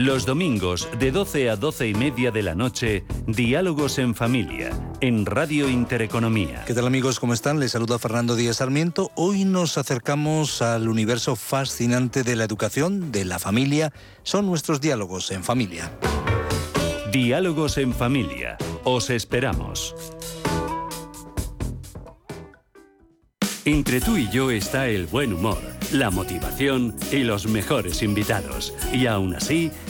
Los domingos de 12 a 12 y media de la noche, Diálogos en Familia, en Radio Intereconomía. ¿Qué tal amigos? ¿Cómo están? Les saluda Fernando Díaz Sarmiento. Hoy nos acercamos al universo fascinante de la educación, de la familia. Son nuestros diálogos en familia. Diálogos en Familia. Os esperamos. Entre tú y yo está el buen humor, la motivación y los mejores invitados. Y aún así,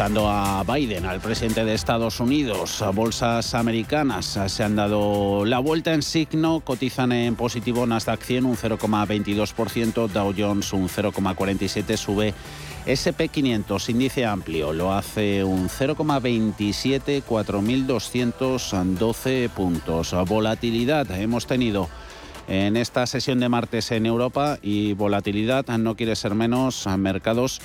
Escuchando a Biden, al presidente de Estados Unidos, bolsas americanas se han dado la vuelta en signo, cotizan en positivo Nasdaq 100 un 0,22%, Dow Jones un 0,47%, sube SP500, índice amplio, lo hace un 0,27, 4.212 puntos. Volatilidad hemos tenido en esta sesión de martes en Europa y volatilidad no quiere ser menos mercados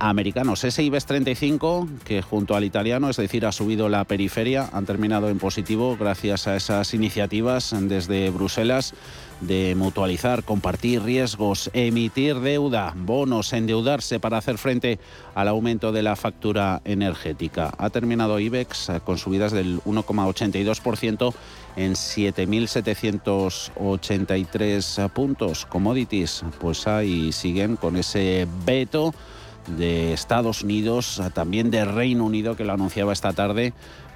americanos. Ese IBEX 35, que junto al italiano, es decir, ha subido la periferia, han terminado en positivo gracias a esas iniciativas desde Bruselas de mutualizar, compartir riesgos, emitir deuda, bonos, endeudarse para hacer frente al aumento de la factura energética. Ha terminado IBEX con subidas del 1,82% en 7.783 puntos. Commodities, pues ahí siguen con ese veto de Estados Unidos, también de Reino Unido, que lo anunciaba esta tarde.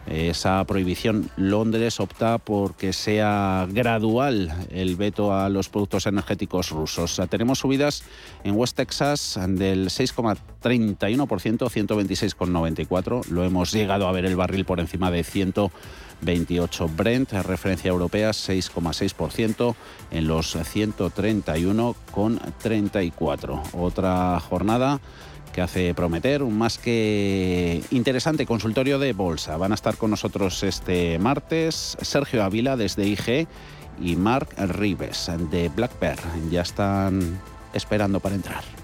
Esa prohibición, Londres opta por que sea gradual el veto a los productos energéticos rusos. Tenemos subidas en West Texas del 6,31%, 126,94%. Lo hemos llegado a ver el barril por encima de 128 Brent, referencia europea 6,6% en los 131,34. Otra jornada que hace prometer un más que interesante consultorio de bolsa. Van a estar con nosotros este martes Sergio Ávila desde IG y Mark Rives de Black Bear. Ya están esperando para entrar.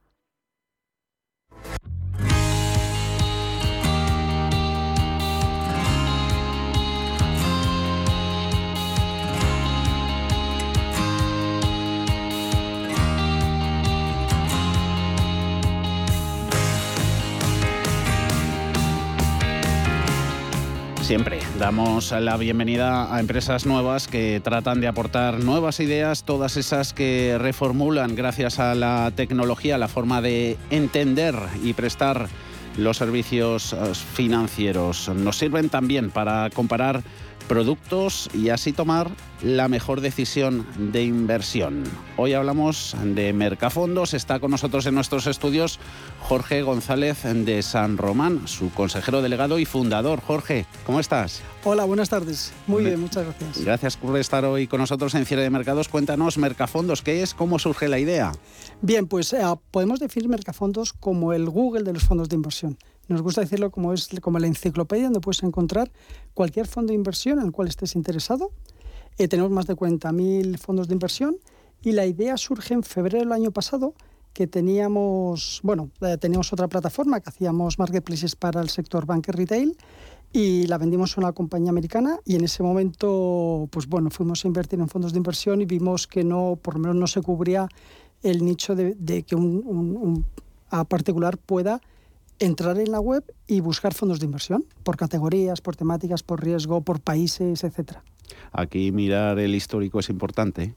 Siempre damos la bienvenida a empresas nuevas que tratan de aportar nuevas ideas, todas esas que reformulan gracias a la tecnología la forma de entender y prestar los servicios eh, financieros. Nos sirven también para comparar productos y así tomar la mejor decisión de inversión. Hoy hablamos de Mercafondos. Está con nosotros en nuestros estudios Jorge González de San Román, su consejero delegado y fundador. Jorge, ¿cómo estás? Hola, buenas tardes. Muy bien, muchas gracias. Gracias por estar hoy con nosotros en Cierre de Mercados. Cuéntanos, Mercafondos, ¿qué es? ¿Cómo surge la idea? Bien, pues eh, podemos definir Mercafondos como el Google de los fondos de inversión. Nos gusta decirlo como es como la enciclopedia donde puedes encontrar cualquier fondo de inversión en el cual estés interesado. Eh, tenemos más de 40.000 fondos de inversión y la idea surge en febrero del año pasado que teníamos, bueno, eh, teníamos otra plataforma que hacíamos marketplaces para el sector banque retail y la vendimos a una compañía americana y en ese momento, pues bueno, fuimos a invertir en fondos de inversión y vimos que no, por lo menos no se cubría el nicho de, que un, un, a particular pueda entrar en la web y buscar fondos de inversión por categorías, por temáticas, por riesgo, por países, etcétera. Aquí mirar el histórico es importante,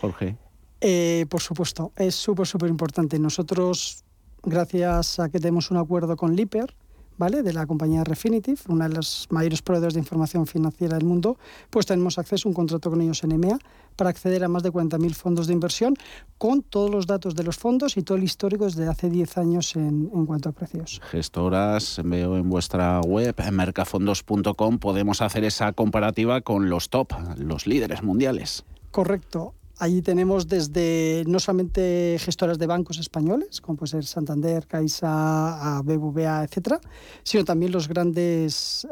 Jorge. Eh, por supuesto, es súper, súper importante. Nosotros, gracias a que tenemos un acuerdo con Lipper, ¿vale? de la compañía Refinitiv, una de las mayores proveedores de información financiera del mundo, pues tenemos acceso a un contrato con ellos en EMEA para acceder a más de 40.000 fondos de inversión con todos los datos de los fondos y todo el histórico desde hace 10 años en, en cuanto a precios. Gestoras, veo en vuestra web, mercafondos.com, podemos hacer esa comparativa con los top, los líderes mundiales. Correcto. Allí tenemos desde no solamente gestoras de bancos españoles, como puede ser Santander, Caixa, BBVA, etcétera, sino también los grandes,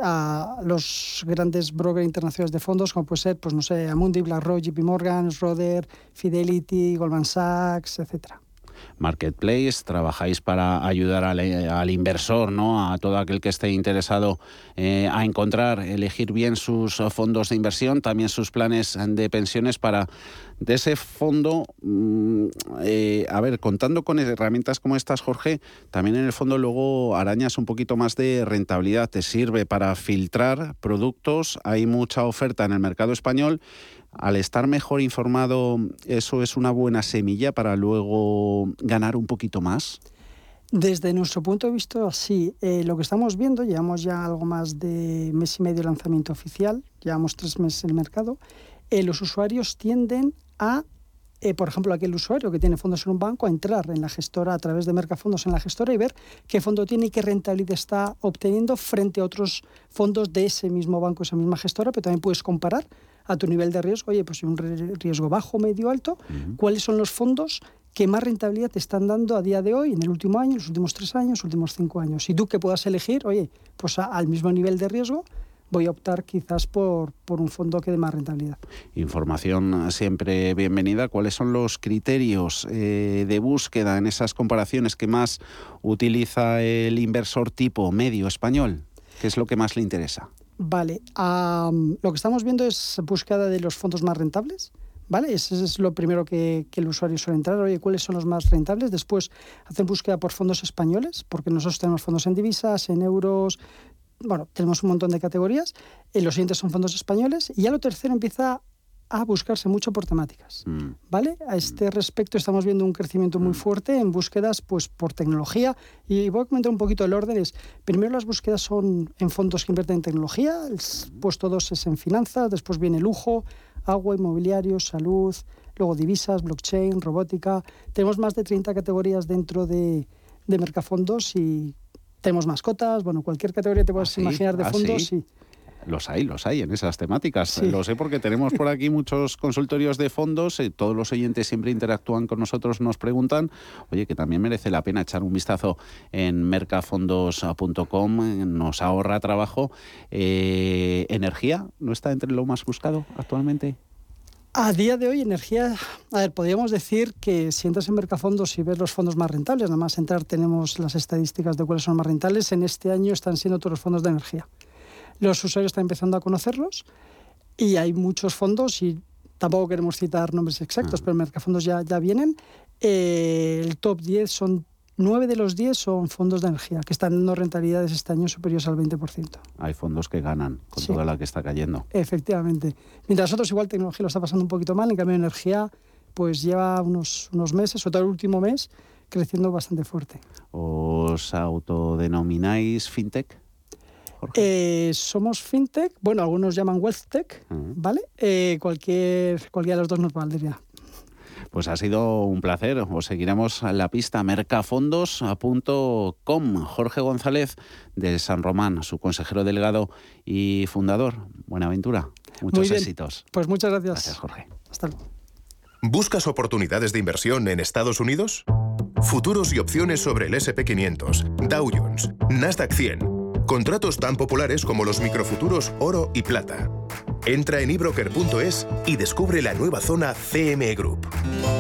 los grandes brokers internacionales de fondos, como puede ser, pues no sé, Amundi, BlackRock, JP Morgan, Schroeder, Fidelity, Goldman Sachs, etcétera marketplace, trabajáis para ayudar al, inversor, ¿no? a todo aquel que esté interesado eh, a encontrar, elegir bien sus fondos de inversión, también sus planes de pensiones para de ese fondo, mm, eh, a ver, contando con herramientas como estas, Jorge, también en el fondo luego arañas un poquito más de rentabilidad, te sirve para filtrar productos, hay mucha oferta en el mercado español al estar mejor informado, ¿eso es una buena semilla para luego ganar un poquito más? Desde nuestro punto de vista, sí. Eh, lo que estamos viendo, llevamos ya algo más de mes y medio de lanzamiento oficial, llevamos tres meses en el mercado, eh, los usuarios tienden a, eh, por ejemplo, aquel usuario que tiene fondos en un banco, a entrar en la gestora a través de Mercafondos en la gestora y ver qué fondo tiene y qué rentabilidad está obteniendo frente a otros fondos de ese mismo banco, esa misma gestora, pero también puedes comparar a tu nivel de riesgo, oye, pues un riesgo bajo, medio, alto, cuáles son los fondos que más rentabilidad te están dando a día de hoy, en el último año, los últimos tres años, los últimos cinco años. Y tú que puedas elegir, oye, pues al mismo nivel de riesgo, voy a optar quizás por, por un fondo que dé más rentabilidad. Información siempre bienvenida. ¿Cuáles son los criterios eh, de búsqueda en esas comparaciones que más utiliza el inversor tipo medio español? ¿Qué es lo que más le interesa? Vale, lo que estamos viendo es búsqueda de los fondos más rentables. ¿Vale? Ese es lo primero que, el usuario suele entrar. Oye, ¿cuáles son los más rentables? Después hacen búsqueda por fondos españoles, porque nosotros tenemos fondos en divisas, en euros, bueno, tenemos un montón de categorías. Y los siguientes son fondos españoles. Y ya lo tercero empieza a buscarse mucho por temáticas. Mm. ¿Vale? A este respecto estamos viendo un crecimiento muy mm. fuerte en búsquedas pues, por tecnología. Y voy a comentar un poquito el orden. Es, primero las búsquedas son en fondos que invierten en tecnología, el puesto dos es en finanzas, después viene lujo, agua, inmobiliario, salud, luego divisas, blockchain, robótica. Tenemos más de 30 categorías dentro de, de Mercafondos y tenemos mascotas, bueno, cualquier categoría te puedes ¿Ah, imaginar de ¿Ah, fondos. sí? Los hay, los hay en esas temáticas. Lo sé porque tenemos por aquí muchos consultorios de fondos. Eh, todos los oyentes siempre interactúan con nosotros, nos preguntan. Oye, que también merece la pena echar un vistazo en mercafondos.com. Eh, nos ahorra trabajo. Eh, ¿Energía no está entre lo más buscado actualmente? A día de hoy, energía, a ver, podríamos decir que si entras en Mercafondos y ves los fondos más rentables, nada más entrar tenemos las estadísticas de cuáles son más rentables, en este año están siendo todos los fondos de energía. Los usuarios están empezando a conocerlos y hay muchos fondos y tampoco queremos citar nombres exactos, pero Mercafondos ya, ya vienen. Eh, el top 10 son 9 de los 10 son fondos de energía que están dando rentabilidades este año superiores al 20%. Hay fondos que ganan con toda la que está cayendo. Efectivamente. Mientras otros igual tecnología lo está pasando un poquito mal, en cambio energía pues lleva unos, unos meses, sobre todo el último mes, creciendo bastante fuerte. ¿Os autodenomináis fintech? Eh, somos fintech, bueno, algunos llaman wealthtech, ¿vale? Eh, cualquier, cualquiera de los dos nos valdría. Pues ha sido un placer. Os seguiremos en la pista mercafondos.com. Jorge González de San Román, su consejero delegado y fundador. Buenaventura. Muchos éxitos. Pues muchas gracias. Gracias, Jorge. Hasta luego. ¿Buscas oportunidades de inversión en Estados Unidos? Futuros y opciones sobre el SP500, Dow Jones, Nasdaq 100 Contratos tan populares como los microfuturos oro y plata. Entra en ebroker.es y descubre la nueva zona CME Group.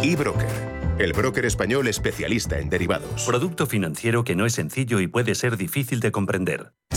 eBroker el broker español especialista en derivados. Producto financiero que no es sencillo y puede ser difícil de comprender.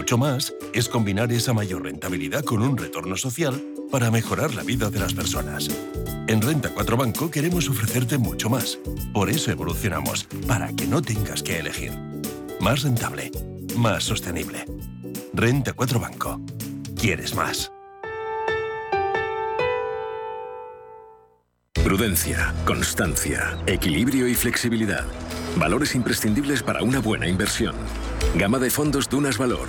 Mucho más es combinar esa mayor rentabilidad con un retorno social para mejorar la vida de las personas. En Renta 4 Banco queremos ofrecerte mucho más. Por eso evolucionamos, para que no tengas que elegir. Más rentable, más sostenible. Renta 4 Banco. ¿Quieres más? Prudencia, constancia, equilibrio y flexibilidad. Valores imprescindibles para una buena inversión. Gama de fondos Dunas Valor.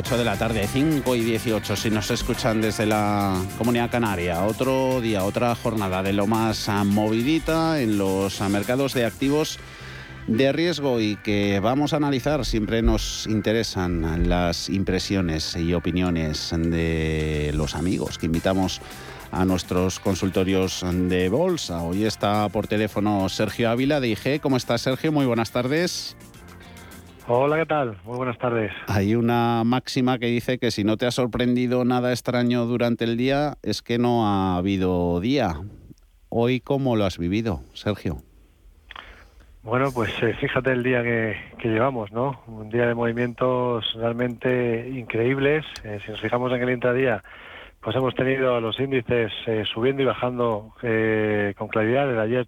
18 de la tarde, 5 y 18 si nos escuchan desde la Comunidad Canaria. Otro día, otra jornada de lo más movidita en los mercados de activos de riesgo y que vamos a analizar. Siempre nos interesan las impresiones y opiniones de los amigos que invitamos a nuestros consultorios de bolsa. Hoy está por teléfono Sergio Ávila de IG. ¿Cómo estás, Sergio? Muy buenas tardes. Hola, ¿qué tal? Muy buenas tardes. Hay una máxima que dice que si no te ha sorprendido nada extraño durante el día, es que no ha habido día. Hoy, ¿cómo lo has vivido, Sergio? Bueno, pues eh, fíjate el día que, llevamos, ¿no? Un día de movimientos realmente increíbles. Eh, si nos fijamos en el intradía, pues hemos tenido los índices eh, subiendo y bajando con claridad. Desde ayer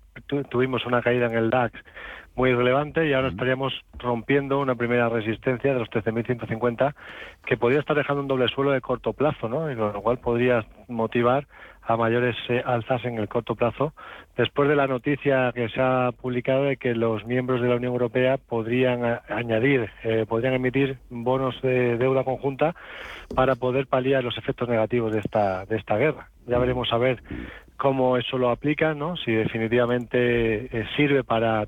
tuvimos una caída en el DAX muy relevante y ahora estaríamos rompiendo una primera resistencia de los 13.150 que podría estar dejando un doble suelo de corto plazo, ¿no? Y lo cual podría motivar a mayores eh, alzas en el corto plazo después de la noticia que se ha publicado de que los miembros de la Unión Europea podrían añadir, eh, podrían emitir bonos de deuda conjunta para poder paliar los efectos negativos de esta de esta guerra. Ya veremos a ver cómo eso lo aplica, ¿no? Si definitivamente eh, sirve para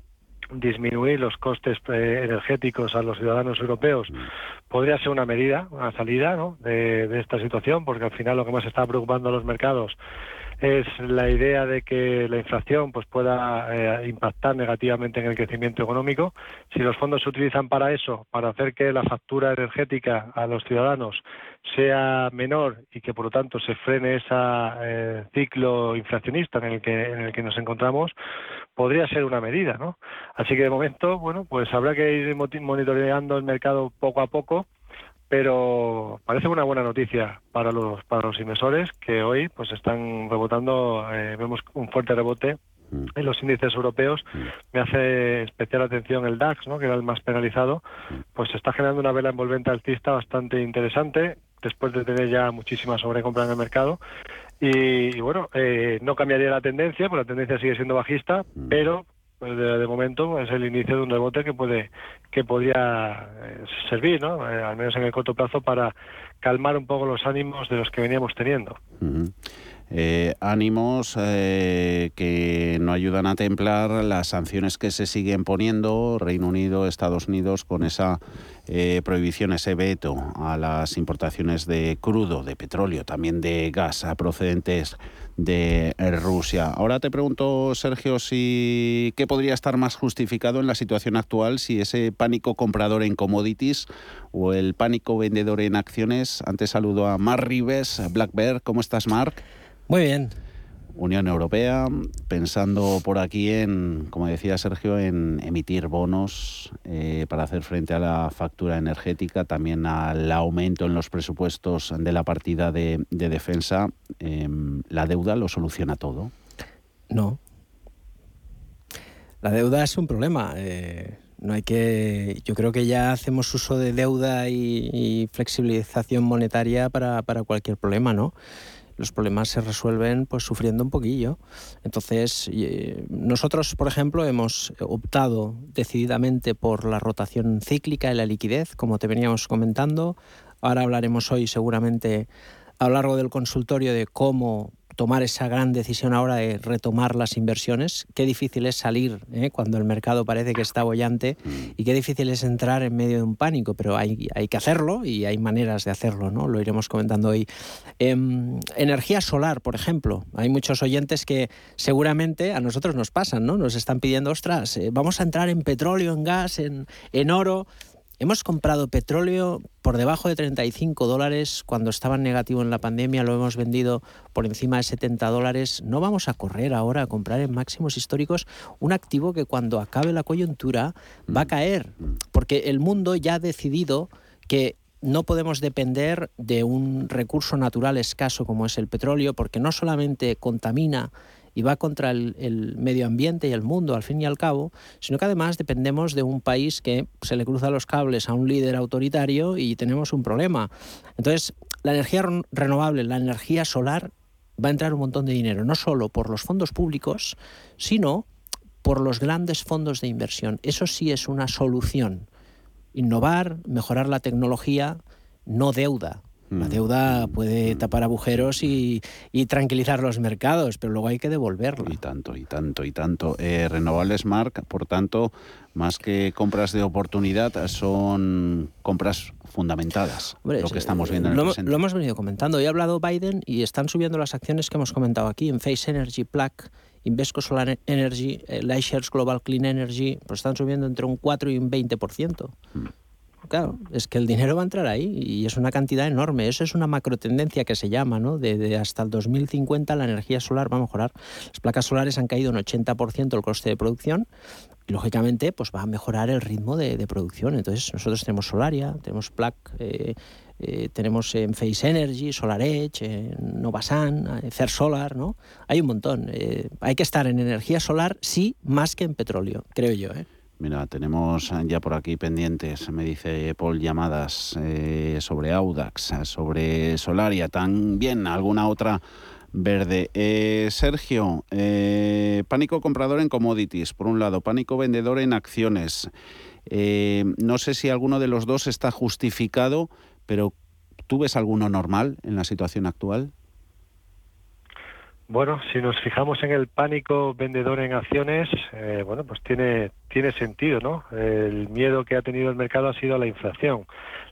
disminuir los costes eh, energéticos a los ciudadanos europeos podría ser una medida, una salida ¿no? de, de, esta situación, porque al final lo que más está preocupando a los mercados es la idea de que la inflación pues pueda eh, impactar negativamente en el crecimiento económico. Si los fondos se utilizan para eso, para hacer que la factura energética a los ciudadanos sea menor y que por lo tanto se frene ese eh, ciclo inflacionista en el que en el que nos encontramos, podría ser una medida, ¿no? Así que de momento, bueno, pues habrá que ir monitoreando el mercado poco a poco pero parece una buena noticia para los para los inversores que hoy pues están rebotando eh, vemos un fuerte rebote mm. en los índices europeos mm. me hace especial atención el DAX ¿no? que era el más penalizado mm. pues está generando una vela envolvente alcista bastante interesante después de tener ya muchísima sobrecompra en el mercado y, bueno eh, no cambiaría la tendencia porque la tendencia sigue siendo bajista pero pues de, momento es el inicio de un rebote que puede que podría eh, servir, ¿no? Eh, al menos en el corto plazo para calmar un poco los ánimos de los que veníamos teniendo. Eh, ánimos que no ayudan a templar las sanciones que se siguen poniendo Reino Unido, Estados Unidos con esa prohibición, ese veto a las importaciones de crudo, de petróleo, también de gas procedentes de Rusia. Ahora te pregunto, Sergio, si qué podría estar más justificado en la situación actual, si ese pánico comprador en commodities o el pánico vendedor en acciones. Antes saludo a Mark Rives, Black Bear. ¿Cómo estás, Mark? Muy bien. Unión Europea, pensando por aquí en, como decía Sergio, en emitir bonos eh, para hacer frente a la factura energética, también al aumento en los presupuestos de la partida de, defensa. Em, ¿La deuda lo soluciona todo? No. La deuda es un problema. Eh, no hay que. Yo creo que ya hacemos uso de deuda y, flexibilización monetaria para, para cualquier problema, ¿no? Los problemas se resuelven pues sufriendo un poquillo. Entonces, eh, nosotros, por ejemplo, hemos optado decididamente por la rotación cíclica y la liquidez, como te veníamos comentando. Ahora hablaremos hoy seguramente a lo largo del consultorio de cómo tomar esa gran decisión ahora de retomar las inversiones. Qué difícil es salir ¿eh? cuando el mercado parece que está bollante y qué difícil es entrar en medio de un pánico, pero hay, hay que hacerlo y hay maneras de hacerlo, ¿no? Lo iremos comentando hoy. Em, energía solar, por ejemplo. Hay muchos oyentes que seguramente a nosotros nos pasan, ¿no? Nos están pidiendo, ostras, eh, vamos a entrar en petróleo, en gas, en, en oro. Hemos comprado petróleo por debajo de 35 dólares cuando estaba en negativo en la pandemia, lo hemos vendido por encima de 70 dólares. No vamos a correr ahora a comprar en máximos históricos un activo que cuando acabe la coyuntura va a mm. caer, porque el mundo ya ha decidido que no podemos depender de un recurso natural escaso como es el petróleo, porque no solamente contamina y va contra el, medio ambiente y el mundo al fin y al cabo, sino que además dependemos de un país que se le cruza los cables a un líder autoritario y tenemos un problema. Entonces, la energía renovable, la energía solar, va a entrar un montón de dinero, no solo por los fondos públicos, sino por los grandes fondos de inversión. Eso sí es una solución. Innovar, mejorar la tecnología, no deuda. La mm. deuda puede tapar agujeros y, tranquilizar los mercados, pero luego hay que devolverla. Y tanto, y tanto, y tanto. Eh, renovables, Mark, por tanto, más que compras de oportunidad, son compras fundamentadas, lo que estamos viendo en el lo, lo hemos venido comentando. Hoy ha hablado Biden y están subiendo las acciones que hemos comentado aquí en Face Energy, Plaque, Invesco Solar Energy, eh, Lightshares Global Clean Energy, pues están subiendo entre un 4 y un 20%. Claro, es que el dinero va a entrar ahí y es una cantidad enorme. Eso es una macro tendencia que se llama, ¿no? De, hasta el 2050 la energía solar va a mejorar. Las placas solares han caído un 80% el coste de producción y, lógicamente, pues va a mejorar el ritmo de, producción. Entonces, nosotros tenemos Solaria, tenemos Plac, eh, eh, tenemos en Face Energy, Solar Edge, Novasan, Cer Solar, ¿no? Hay un montón. Eh, hay que estar en energía solar, sí, más que en petróleo, creo yo, ¿eh? Mira, tenemos ya por aquí pendientes, me dice Paul, llamadas eh, sobre Audax, sobre Solaria, también alguna otra verde. Eh, Sergio, eh, pánico comprador en commodities, por un lado, pánico vendedor en acciones. no sé si alguno de los dos está justificado, pero ¿tú ves alguno normal en la situación actual? Bueno, si nos fijamos en el pánico vendedor en acciones, eh, bueno, pues tiene, tiene sentido, ¿no? El miedo que ha tenido el mercado ha sido la inflación.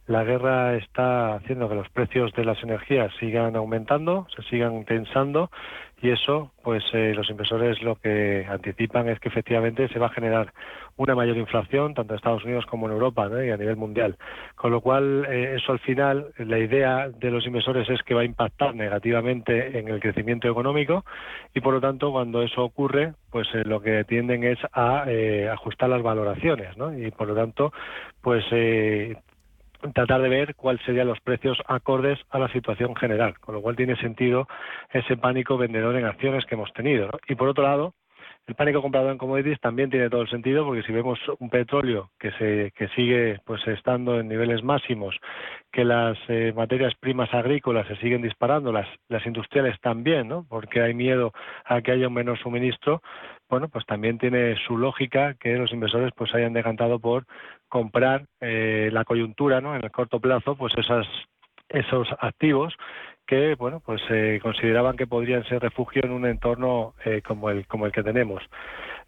La guerra está haciendo que los precios de las energías sigan aumentando, se sigan tensando y eso, pues eh, los inversores lo que anticipan es que efectivamente se va a generar una mayor inflación tanto en Estados Unidos como en Europa y a nivel mundial. Con lo cual, eh, eso al final, la idea de los inversores es que va a impactar negativamente en el crecimiento económico y por lo tanto, cuando eso ocurre, pues eh, lo que tienden es a ajustar las valoraciones ¿no? y por lo tanto, pues tratar de ver cuáles serían los precios acordes a la situación general, con lo cual tiene sentido ese pánico vendedor en acciones que hemos tenido. Y por otro lado, el pánico comprador en commodities también tiene todo el sentido porque si vemos un petróleo que se que sigue pues estando en niveles máximos, que las eh, materias primas agrícolas se siguen disparando, las las industriales también, ¿no? Porque hay miedo a que haya un menor suministro, bueno, pues también tiene su lógica que los inversores pues hayan decantado por comprar eh, la coyuntura, ¿no? En el corto plazo, pues esas esos activos que bueno pues eh, consideraban que podrían ser refugio en un entorno eh, como el como el que tenemos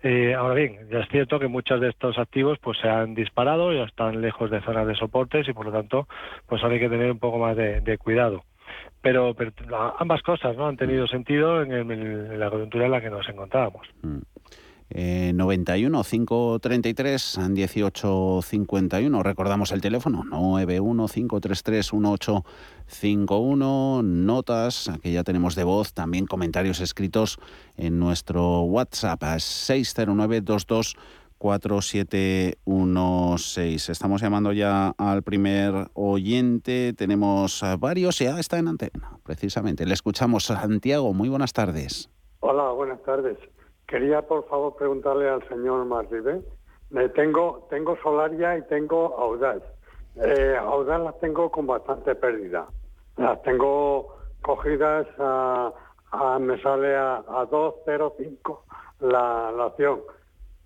eh, ahora bien ya es cierto que muchos de estos activos pues se han disparado ya están lejos de zonas de soportes y por lo tanto pues hay que tener un poco más de, cuidado pero, ambas cosas no han tenido sentido en, la coyuntura en la que nos encontrábamos mm. 91 533 18 51. Recordamos el teléfono 91 533 1851. Notas que ya tenemos de voz, también comentarios escritos en nuestro WhatsApp a 609 22 4716. Estamos llamando ya al primer oyente. Tenemos varios, ya está en antena, precisamente. Le escuchamos. Santiago, muy buenas tardes. Hola, buenas tardes. Quería, por favor, preguntarle al señor Marribe. tengo, tengo Solaria y tengo Audaz. Eh, Audaz las tengo con bastante pérdida. Las tengo cogidas a, me sale a, a 2,05 la, la acción.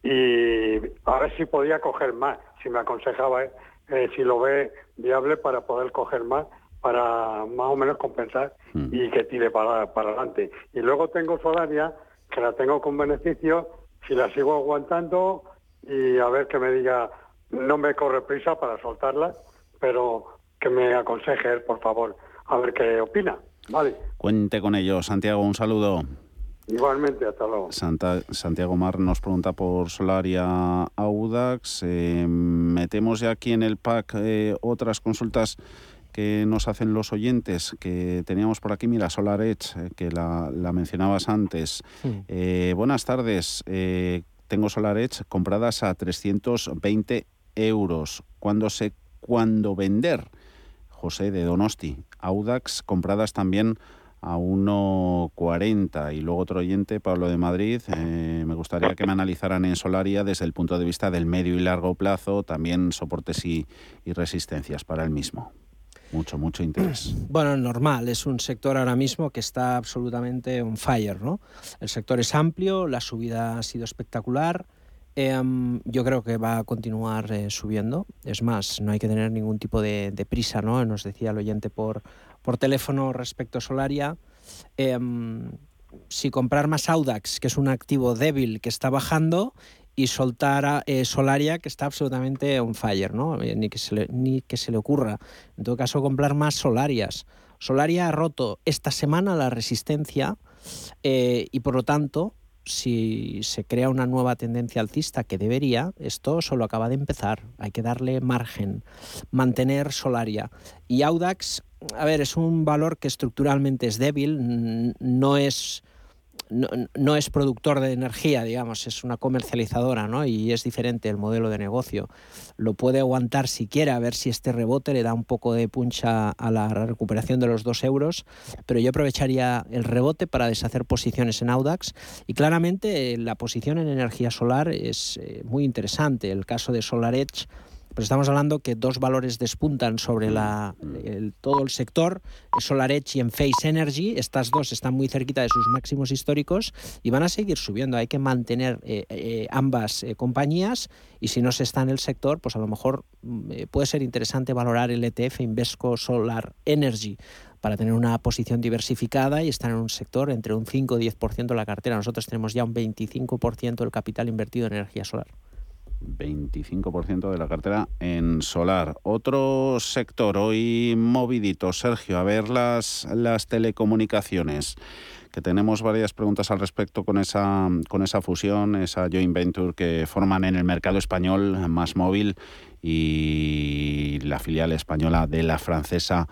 Y a ver si podía coger más, si me aconsejaba, eh, eh, si lo ve viable para poder coger más, para más o menos compensar mm. y que tire para, para adelante. Y luego tengo Solaria que la tengo con beneficio, si la sigo aguantando y a ver que me diga, no me corre prisa para soltarla, pero que me aconseje él, por favor, a ver qué opina. Vale. Cuente con ello, Santiago, un saludo. Igualmente, hasta luego. Santiago Mar nos pregunta por Solaria Audax. Eh, metemos ya aquí en el pack eh, otras consultas que nos hacen los oyentes, que teníamos por aquí, mira, Solar Edge, eh, que la, mencionabas antes. Eh, buenas tardes, eh, tengo Solar Edge compradas a 320 euros. ¿Cuándo, se, ¿Cuándo vender? José de Donosti. Audax compradas también a 1,40. Y luego otro oyente, Pablo de Madrid, me gustaría que me analizaran en Solaria desde el punto de vista del medio y largo plazo, también soportes y resistencias para el mismo. Mucho, mucho interés. Bueno, normal, es un sector ahora mismo que está absolutamente on fire, ¿no? El sector es amplio, la subida ha sido espectacular. Em, yo creo que va a continuar eh, subiendo. Es más, no hay que tener ningún tipo de, prisa, ¿no? Nos decía el oyente por, por teléfono respecto a Solaria. Em, si comprar más Audax, que es un activo débil que está bajando, y soltar a eh, Solaria, que está absolutamente on fire, ¿no? Eh, ni, que se le, ni que se le ocurra. En todo caso, comprar más Solarias. Solaria ha roto esta semana la resistencia eh, y por lo tanto, si se crea una nueva tendencia alcista que debería, esto solo acaba de empezar. Hay que darle margen, mantener Solaria. Y Audax, a ver, es un valor que estructuralmente es débil, no es no, es productor de energía, digamos, es una comercializadora, ¿no? Y es diferente el modelo de negocio. Lo puede aguantar si quiere, a ver si este rebote le da un poco de puncha a la recuperación de los dos euros, pero yo aprovecharía el rebote para deshacer posiciones en Audax y claramente la posición en energía solar es eh, muy interesante. El caso de SolarEdge pero estamos hablando que dos valores despuntan sobre la, todo el sector, SolarEdge y Enphase Energy, estas dos están muy cerquita de sus máximos históricos y van a seguir subiendo. Hay que mantener eh, eh, ambas eh, compañías y si no se está en el sector, pues a lo mejor mm, puede ser interesante valorar el ETF Invesco Solar Energy para tener una posición diversificada y estar en un sector entre un 5 y 10% de la cartera. Nosotros tenemos ya un 25% del capital invertido en energía solar. 25% de la cartera en solar. Otro sector hoy movidito, Sergio, a ver las, las telecomunicaciones que tenemos varias preguntas al respecto con esa, con esa fusión, esa joint venture que forman en el mercado español Más Móvil y la filial española de la francesa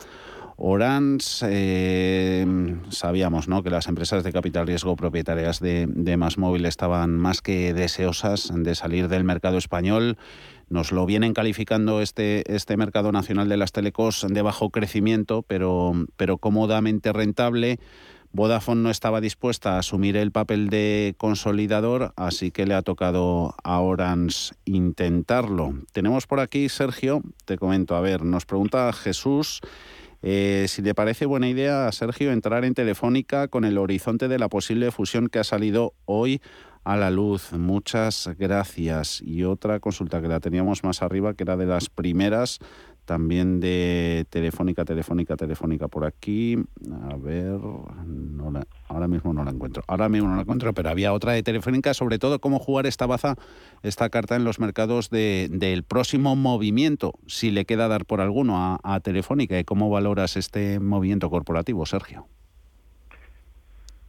Orange, eh, sabíamos ¿no? que las empresas de capital riesgo propietarias de, de Más Móvil estaban más que deseosas de salir del mercado español. Nos lo vienen calificando este, este mercado nacional de las telecos de bajo crecimiento, pero, pero cómodamente rentable. Vodafone no estaba dispuesta a asumir el papel de consolidador, así que le ha tocado a Orange intentarlo. Tenemos por aquí, Sergio, te comento, a ver, nos pregunta Jesús eh, si le parece buena idea a Sergio entrar en Telefónica con el horizonte de la posible fusión que ha salido hoy a la luz. Muchas gracias. Y otra consulta que la teníamos más arriba, que era de las primeras también de Telefónica, Telefónica, Telefónica por aquí. A ver, ahora mismo no la encuentro. Ahora mismo no la encuentro, pero había otra de Telefónica, sobre todo cómo jugar esta baza, esta carta en los mercados del próximo movimiento, si le queda dar por alguno a, a Telefónica. ¿Y cómo valoras este movimiento corporativo, Sergio?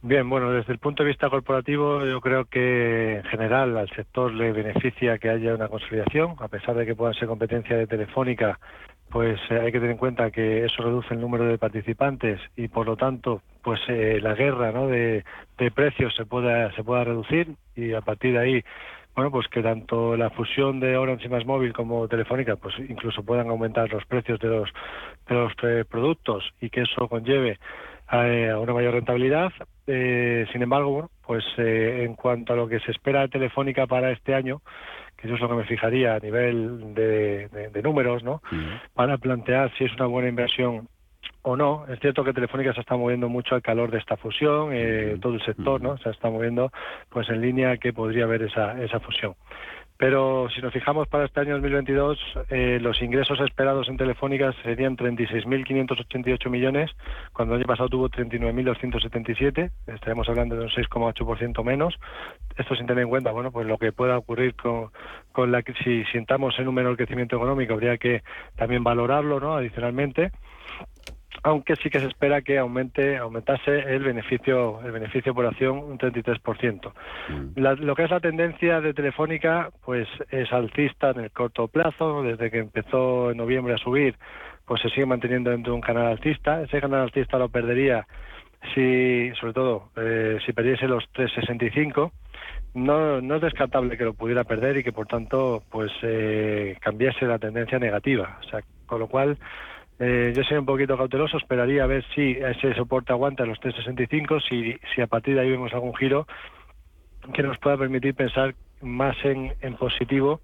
Bien, bueno, desde el punto de vista corporativo, yo creo que en general al sector le beneficia que haya una consolidación, a pesar de que pueda ser competencia de Telefónica, pues eh, hay que tener en cuenta que eso reduce el número de participantes y por lo tanto, pues eh, la guerra ¿no? de, precios se pueda se pueda reducir y a partir de ahí bueno, pues que tanto la fusión de Orange y Más Móvil como Telefónica, pues incluso puedan aumentar los precios de los de los eh, productos y que eso conlleve a, una mayor rentabilidad. Eh, sin embargo, bueno, pues eh, en cuanto a lo que se espera de Telefónica para este año, que eso es lo que me fijaría a nivel de, números, ¿no? Para plantear si es una buena inversión o no. Es cierto que Telefónica se está moviendo mucho al calor de esta fusión, eh, todo el sector, ¿no? Se está moviendo pues en línea que podría haber esa, esa fusión. Pero si nos fijamos para este año 2022, eh, los ingresos esperados en Telefónica serían 36.588 millones, cuando el año pasado tuvo 39.277, estaremos hablando de un 6,8% menos. Esto sin tener en cuenta, bueno, pues lo que pueda ocurrir con, con la si sintamos en un menor crecimiento económico, habría que también valorarlo, ¿no? Adicionalmente aunque sí que se espera que aumente aumentase el beneficio el beneficio por acción un 33%. Mm. lo que es la tendencia de Telefónica pues es alcista en el corto plazo, desde que empezó en noviembre a subir, pues se sigue manteniendo dentro de un canal alcista, ese canal alcista lo perdería si sobre todo eh, si perdiese los 365 no, no es descartable que lo pudiera perder y que por tanto pues eh, cambiase la tendencia negativa. O sea, con lo cual eh, yo soy un poquito cauteloso, esperaría a ver si ese soporte aguanta los 365, si, si a partir de ahí vemos algún giro que nos pueda permitir pensar más en, en positivo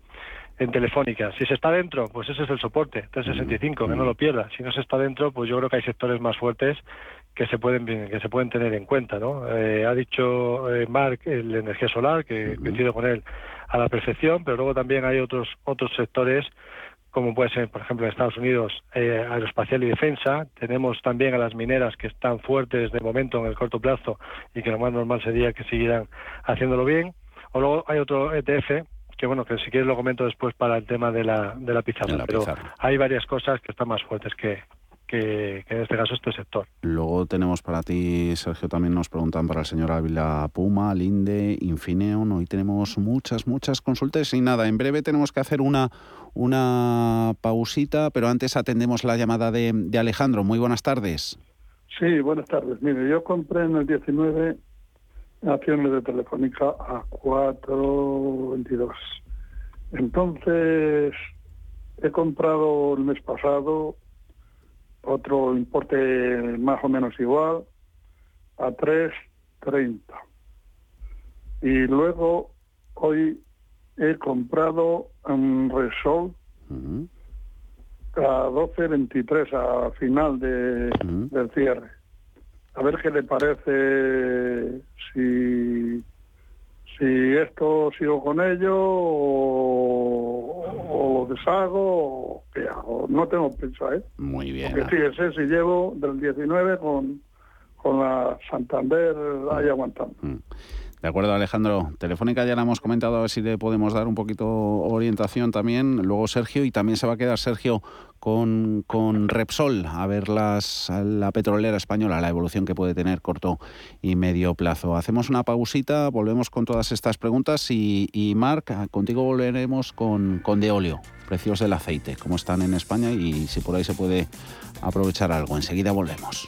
en Telefónica. Si se está dentro, pues ese es el soporte, 365, que no lo pierda. Si no se está dentro, pues yo creo que hay sectores más fuertes que se pueden que se pueden tener en cuenta, ¿no? Eh, ha dicho eh, Mark la energía solar, que coincido con él a la perfección, pero luego también hay otros otros sectores como puede ser, por ejemplo, en Estados Unidos, eh, aeroespacial y defensa. Tenemos también a las mineras que están fuertes de momento en el corto plazo y que lo más normal sería que siguieran haciéndolo bien. O luego hay otro ETF que bueno, que si quieres lo comento después para el tema de la, de la pizarra, pero hay varias cosas que están más fuertes que, que, en este caso este sector. Luego tenemos para ti, Sergio, también nos preguntan para el señor Ávila Puma, Linde, Infineon. Hoy tenemos muchas, muchas consultas y nada, en breve tenemos que hacer una, una pausita, pero antes atendemos la llamada de, Alejandro. Muy buenas tardes. Sí, buenas tardes. Mire, yo compré en el 19 acciones de Telefónica a 4.22. Entonces, he comprado el mes pasado otro importe más o menos igual a 3.30. Y luego hoy he comprado un Resol a 12.23 a final de, del cierre. A ver qué le parece si si esto sigo con ello o, o lo deshago o qué hago. No tengo prisa, ¿eh? Muy bien. Porque fíjese si llevo del 19 con, con la Santander ahí aguantando. De acuerdo, Alejandro. Telefónica ya la hemos comentado, a ver si le podemos dar un poquito orientación también. Luego Sergio, y también se va a quedar Sergio con, con Repsol, a ver las, la petrolera española, la evolución que puede tener corto y medio plazo. Hacemos una pausita, volvemos con todas estas preguntas y, y Marc, contigo volveremos con, con de óleo, precios del aceite, cómo están en España y si por ahí se puede aprovechar algo. Enseguida volvemos.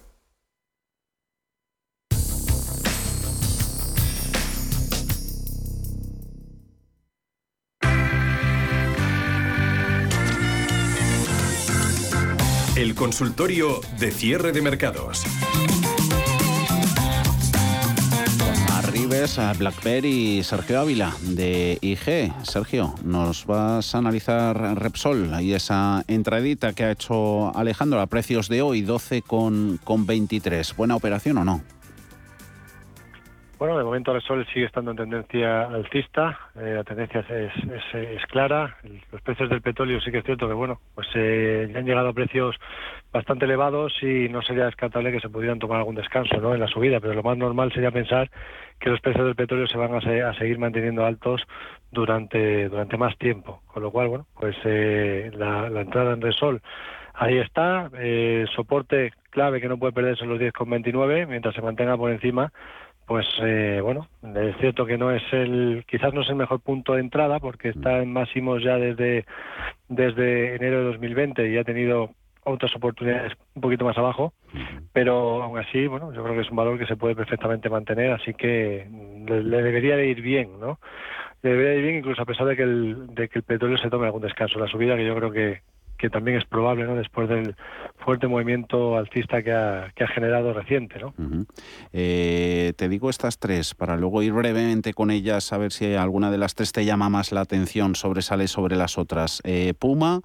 El consultorio de cierre de mercados. Arribes, a Blackberry y Sergio Ávila de IG. Sergio, nos vas a analizar Repsol y esa entradita que ha hecho Alejandro a precios de hoy, 12 con, con 23. ¿Buena operación o no? Bueno, de momento el sol sigue estando en tendencia alcista, eh, la tendencia es, clara, los precios del petróleo sí que es cierto que bueno, pues eh, han llegado a precios bastante elevados y no sería descartable que se pudieran tomar algún descanso ¿no? en la subida, pero lo más normal sería pensar que los precios del petróleo se van a, seguir manteniendo altos durante, durante más tiempo, con lo cual, bueno, pues eh, la, entrada en Resol ahí está, soporte clave que no puede perderse los 10,29 mientras se mantenga por encima pues eh, bueno, es cierto que no es el, quizás no es el mejor punto de entrada porque está en máximos ya desde, desde enero de 2020 y ha tenido otras oportunidades un poquito más abajo, pero aún así, bueno, yo creo que es un valor que se puede perfectamente mantener, así que le, debería de ir bien, ¿no? Le debería de ir bien incluso a pesar de que el, de que el petróleo se tome algún descanso. La subida que yo creo que, que también es probable ¿no? después del fuerte movimiento alcista que ha, que ha generado reciente. ¿no? Eh, te digo estas tres para luego ir brevemente con ellas a ver si alguna de las tres te llama más la atención, sobresale sobre las otras. Eh, Puma,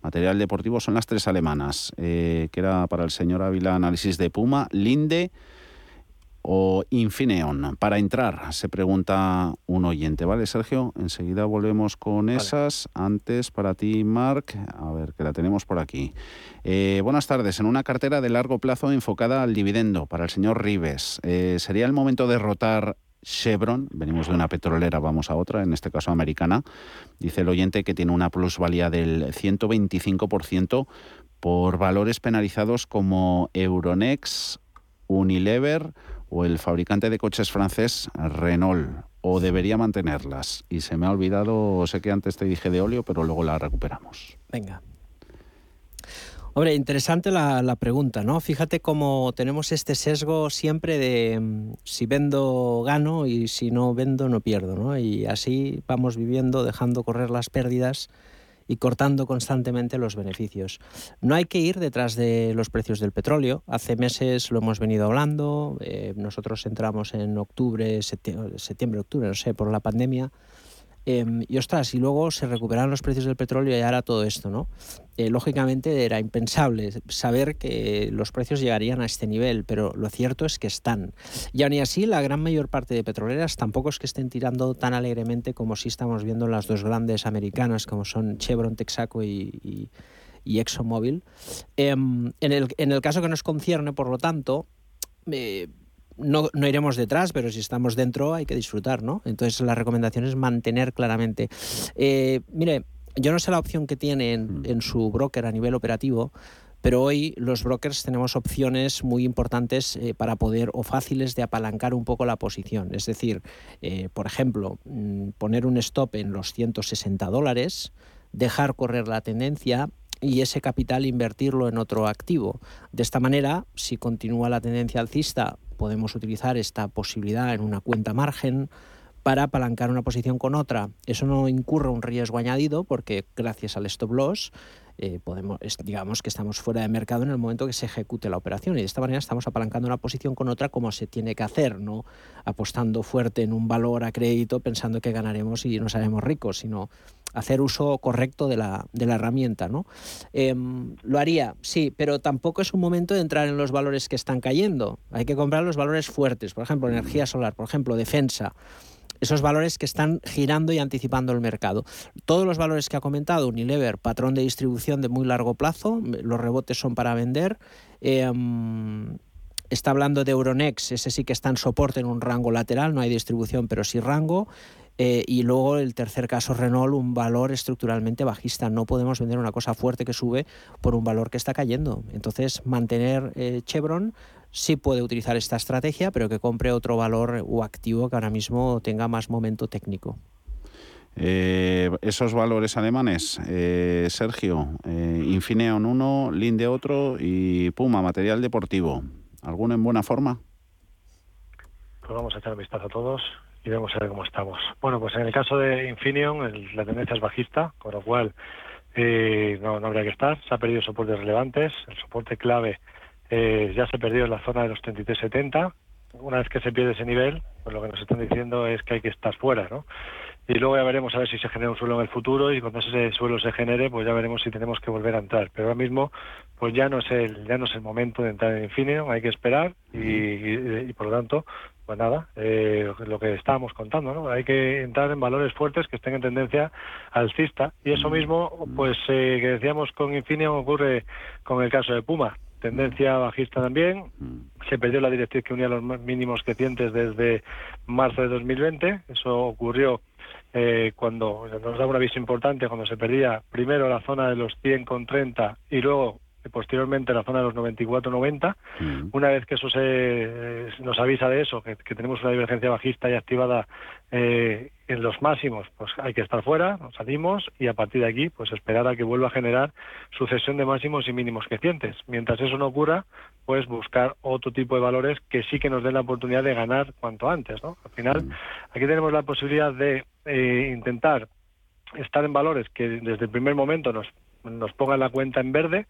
material deportivo, son las tres alemanas, eh, que era para el señor Ávila análisis de Puma, Linde o Infineon. Para entrar, se pregunta un oyente, ¿vale, Sergio? Enseguida volvemos con esas. Antes, para ti, Marc, a ver, que la tenemos por aquí. Eh, buenas tardes. En una cartera de largo plazo enfocada al dividendo para el señor Rives, eh, ¿sería el momento de rotar Chevron, venimos de una petrolera, vamos a otra, en este caso americana, dice el oyente que tiene una plusvalía del 125% por valores penalizados como Euronext, Unilever o el fabricante de coches francés Renault o debería mantenerlas. Y se me ha olvidado, sé que antes te dije de óleo, pero luego la recuperamos. Venga. Hombre, interesante la, pregunta, ¿no? Fíjate cómo tenemos este sesgo siempre de mm, si vendo gano y si no vendo no pierdo, ¿no? Y así vamos viviendo, dejando correr las pérdidas y cortando constantemente los beneficios. No hay que ir detrás de los precios del petróleo. Hace meses lo hemos venido hablando. Eh, nosotros entramos en octubre, septiembre, octubre, no sé, por la pandemia. Em, y ostras, y luego se recuperaron los precios del petróleo y ahora todo esto, ¿no? Eh, lógicamente era impensable saber que los precios llegarían a este nivel, pero lo cierto es que están. Y aún así, la gran mayor parte de petroleras tampoco es que estén tirando tan alegremente como si estamos viendo las dos grandes americanas, como son Chevron, Texaco y, ExxonMobil. Em, en, el, en el caso que nos concierne, por lo tanto, eh, no, iremos detrás, pero si estamos dentro hay que disfrutar, ¿no? Entonces la recomendación es mantener claramente. Eh, mire, yo no sé la opción que tiene en, su broker a nivel operativo, pero hoy los brokers tenemos opciones muy importantes eh, para poder o fáciles de apalancar un poco la posición. Es decir, eh, por ejemplo, mm, poner un stop en los 160 dólares, dejar correr la tendencia y ese capital invertirlo en otro activo. De esta manera, si continúa la tendencia alcista, podemos utilizar esta posibilidad en una cuenta margen para apalancar una posición con otra. Eso no incurre un riesgo añadido porque gracias al stop loss eh, podemos, digamos que estamos fuera de mercado en el momento que se ejecute la operación y de esta manera estamos apalancando una posición con otra como se tiene que hacer, no apostando fuerte en un valor a crédito pensando que ganaremos y nos haremos ricos, sino hacer uso correcto de la, de la herramienta. ¿no? Em, lo haría, sí, pero tampoco es un momento de entrar en los valores que están cayendo. Hay que comprar los valores fuertes, por ejemplo, energía solar, por ejemplo, defensa esos valores que están girando y anticipando el mercado. Todos los valores que ha comentado Unilever, patrón de distribución de muy largo plazo, los rebotes son para vender. Em, está hablando de Euronext, ese sí que está en soporte en un rango lateral, no hay distribución, pero sí rango. Eh, y luego el tercer caso, Renault, un valor estructuralmente bajista. No podemos vender una cosa fuerte que sube por un valor que está cayendo. Entonces, mantener eh, Chevron sí puede utilizar esta estrategia, pero que compre otro valor o activo que ahora mismo tenga más momento técnico. Eh, esos valores alemanes, eh, Sergio, eh, Infineon uno, Linde otro y Puma, material deportivo. ¿Alguno en buena forma? Pues vamos a echar un vistazo a todos y vamos a ver cómo estamos. Bueno, pues en el caso de Infineon, la tendencia es bajista, con lo cual no, no habría que estar. Se ha perdido soportes relevantes. El soporte clave eh, ya se perdió en la zona de los 33.70. Una vez que se pierde ese nivel, pues lo que nos están diciendo es que hay que estar fuera, ¿no? Y luego ya veremos a ver si se genera un suelo en el futuro y cuando ese suelo se genere, pues ya veremos si tenemos que volver a entrar. Pero ahora mismo, pues ya no es el, ya no es el momento de entrar en Infineon, hay que esperar y, por lo tanto, pues nada, eh, lo que estábamos contando, ¿no? Hay que entrar en valores fuertes que estén en tendencia alcista y eso mismo, pues eh, que decíamos con Infineon ocurre con el caso de Puma tendencia bajista también. Se perdió la directriz que unía los mínimos crecientes desde marzo de 2020. Eso ocurrió eh, cuando nos da un aviso importante, cuando se perdía primero la zona de los 100,30 y luego posteriormente la zona de los 94-90. Una vez que eso se eh, nos avisa de eso, que, tenemos una divergencia bajista y activada eh, en los máximos, pues hay que estar fuera, nos salimos y a partir de aquí, pues esperar a que vuelva a generar sucesión de máximos y mínimos crecientes. Mientras eso no ocurra, pues buscar otro tipo de valores que sí que nos den la oportunidad de ganar cuanto antes. ¿no? Al final, aquí tenemos la posibilidad de eh, intentar estar en valores que desde el primer momento nos nos pongan la cuenta en verde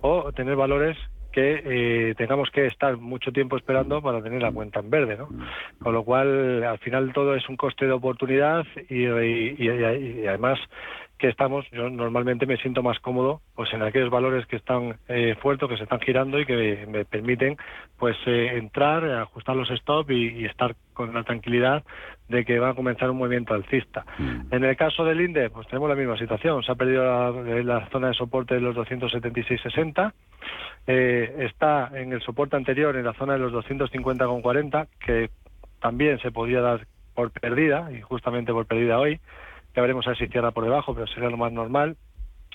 o tener valores que eh, tengamos que estar mucho tiempo esperando para tener la cuenta en verde, ¿no? Con lo cual, al final todo es un coste de oportunidad y, además que estamos, yo normalmente me siento más cómodo pues en aquellos valores que están eh, fuertes, que se están girando y que me permiten pues eh, entrar, ajustar los stop y, estar con la tranquilidad de que va a comenzar un movimiento alcista. Mm. En el caso del INDE, pues tenemos la misma situación. Se ha perdido la, zona de soporte de los 276.60. Eh, está en el soporte anterior en la zona de los 250,40, que también se podía dar por perdida, y justamente por perdida hoy. Ya veremos a ver si cierra por debajo, pero sería lo más normal.